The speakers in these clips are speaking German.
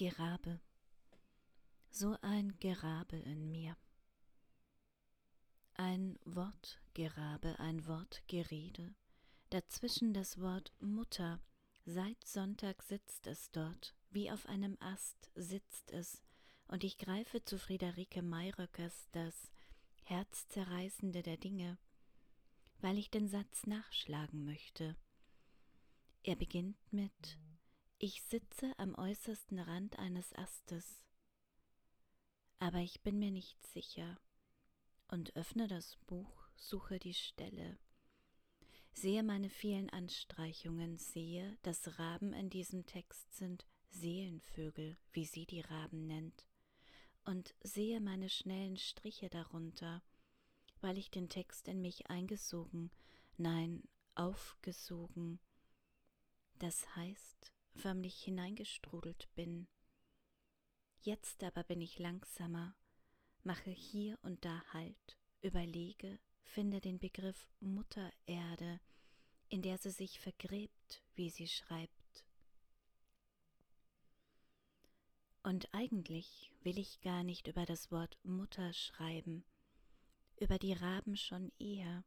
Gerabe, so ein Gerabe in mir. Ein Wortgerabe, ein Wortgerede, dazwischen das Wort Mutter, seit Sonntag sitzt es dort, wie auf einem Ast sitzt es, und ich greife zu Friederike Mayröckers das Herzzerreißende der Dinge, weil ich den Satz nachschlagen möchte. Er beginnt mit Ich sitze am äußersten Rand eines Astes, aber ich bin mir nicht sicher und öffne das Buch, suche die Stelle. Sehe meine vielen Anstreichungen, sehe, dass Raben in diesem Text sind Seelenvögel, wie sie die Raben nennt, und sehe meine schnellen Striche darunter, weil ich den Text in mich eingesogen, nein, aufgesogen, das heißt, förmlich hineingestrudelt bin. Jetzt aber bin ich langsamer, mache hier und da Halt, überlege, finde den Begriff Muttererde, in der sie sich vergräbt, wie sie schreibt. Und eigentlich will ich gar nicht über das Wort Mutter schreiben, über die Raben schon eher.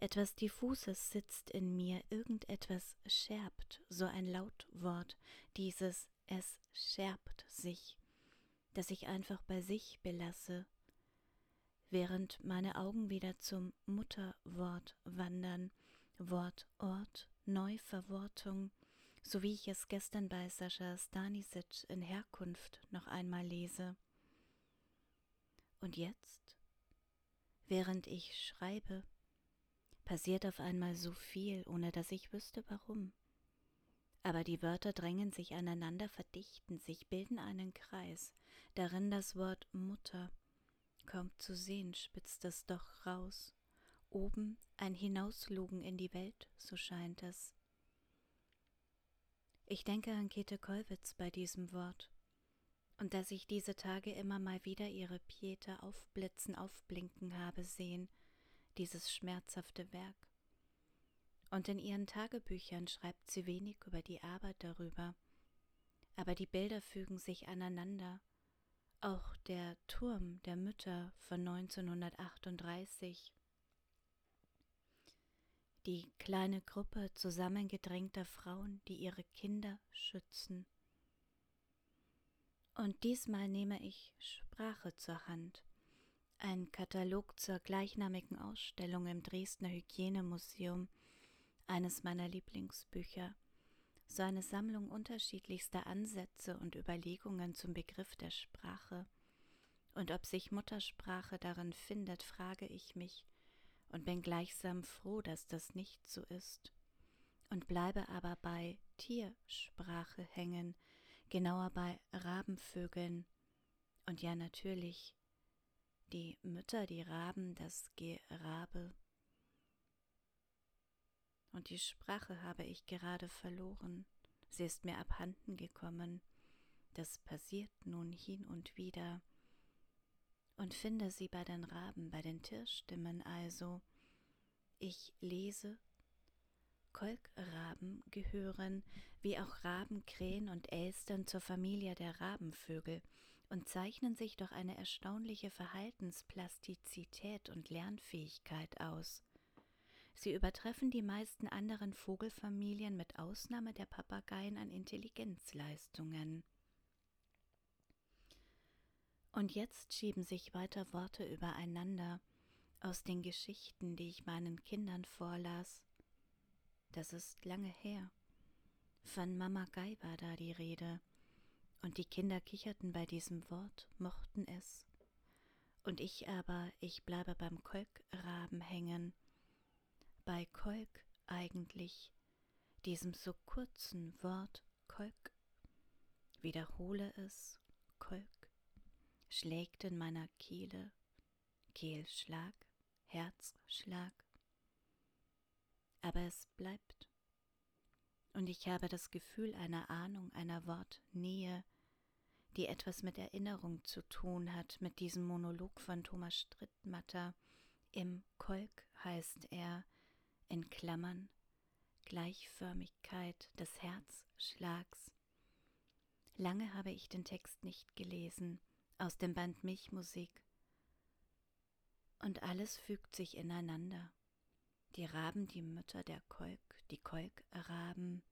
Etwas Diffuses sitzt in mir, irgendetwas scherbt, so ein Lautwort, dieses es scherbt sich, das ich einfach bei sich belasse, während meine Augen wieder zum Mutterwort wandern, Wort, Ort, Neuverwortung, so wie ich es gestern bei Sascha Stanisic in Herkunft noch einmal lese. Und jetzt? Während ich schreibe, passiert auf einmal so viel, ohne dass ich wüsste warum. Aber die Wörter drängen sich aneinander, verdichten sich, bilden einen Kreis, darin das Wort Mutter. Kaum zu sehen, spitzt es doch raus. Oben ein Hinauslugen in die Welt, so scheint es. Ich denke an Käthe Kollwitz bei diesem Wort und dass ich diese Tage immer mal wieder ihre Pieta aufblitzen, aufblinken habe sehen, dieses schmerzhafte Werk. Und in ihren Tagebüchern schreibt sie wenig über die Arbeit darüber, aber die Bilder fügen sich aneinander. Auch der Turm der Mütter von 1938 die kleine Gruppe zusammengedrängter Frauen, die ihre Kinder schützen. Und diesmal nehme ich Sprache zur Hand. Ein Katalog zur gleichnamigen Ausstellung im Dresdner Hygienemuseum, eines meiner Lieblingsbücher, so eine Sammlung unterschiedlichster Ansätze und Überlegungen zum Begriff der Sprache. Und ob sich Muttersprache darin findet, frage ich mich und bin gleichsam froh, dass das nicht so ist, und bleibe aber bei Tiersprache hängen, genauer bei Rabenvögeln. Und ja natürlich die Mütter, die Raben, das Gerabe. Und die Sprache habe ich gerade verloren, sie ist mir abhanden gekommen, das passiert nun hin und wieder, und finde sie bei den Raben, bei den Tierstimmen also. Ich lese. Kolkraben gehören, wie auch Rabenkrähen und Elstern zur Familie der Rabenvögel und zeichnen sich durch eine erstaunliche Verhaltensplastizität und Lernfähigkeit aus. Sie übertreffen die meisten anderen Vogelfamilien mit Ausnahme der Papageien an Intelligenzleistungen. Und jetzt schieben sich weiter Worte übereinander aus den Geschichten, die ich meinen Kindern vorlas. Das ist lange her. Von Mama Guy war da die Rede, und die Kinder kicherten bei diesem Wort, mochten es. Und ich aber, ich bleibe beim Kolkraben hängen, bei Kolk eigentlich, diesem so kurzen Wort Kolk. Wiederhole es, Kolk, schlägt in meiner Kehle, Kehlschlag, Herzschlag aber es bleibt. Und ich habe das Gefühl einer Ahnung, einer Wortnähe, die etwas mit Erinnerung zu tun hat, mit diesem Monolog von Thomas Strittmatter. Im Kolk heißt er, in Klammern, Gleichförmigkeit des Herzschlags. Lange habe ich den Text nicht gelesen, aus dem Band Milchmusik. Und alles fügt sich ineinander. Die Raben, die Mütter der Kolk, die Kolk-Raben.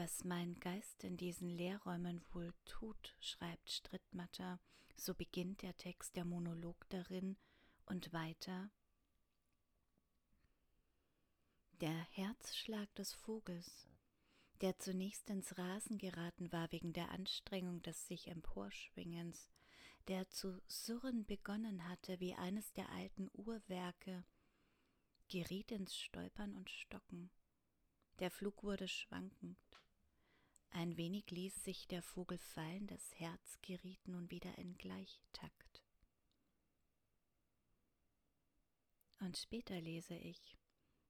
Was mein Geist in diesen Lehrräumen wohl tut, schreibt Strittmatter, so beginnt der Text der Monolog darin und weiter. Der Herzschlag des Vogels, der zunächst ins Rasen geraten war wegen der Anstrengung des sich Emporschwingens, der zu surren begonnen hatte wie eines der alten Uhrwerke, geriet ins Stolpern und Stocken. Der Flug wurde schwankend. Ein wenig ließ sich der Vogel fallen, das Herz geriet nun wieder in Gleichtakt. Und später lese ich,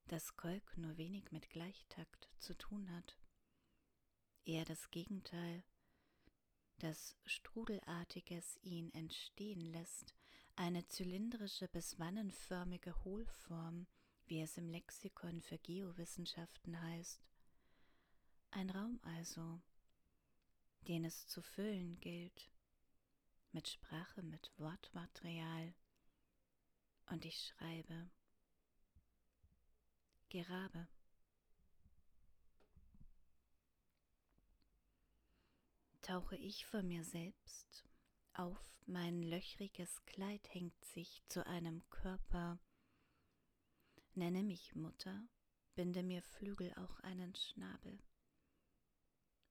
dass Kolk nur wenig mit Gleichtakt zu tun hat eher das Gegenteil, das Strudelartiges ihn entstehen lässt, eine zylindrische bis wannenförmige Hohlform, wie es im Lexikon für Geowissenschaften heißt. Ein Raum also, den es zu füllen gilt, mit Sprache, mit Wortmaterial. Und ich schreibe Gerabe. tauche ich vor mir selbst auf, mein löchriges Kleid hängt sich zu einem Körper. Nenne mich Mutter, binde mir Flügel auch einen Schnabel.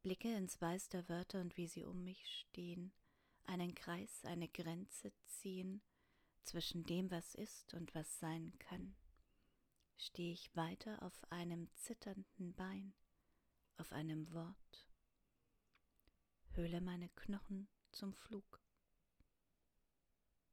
Blicke ins Weiß der Wörter und wie sie um mich stehen, einen Kreis, eine Grenze ziehen zwischen dem, was ist und was sein kann. Stehe ich weiter auf einem zitternden Bein, auf einem Wort, höhle meine Knochen zum Flug.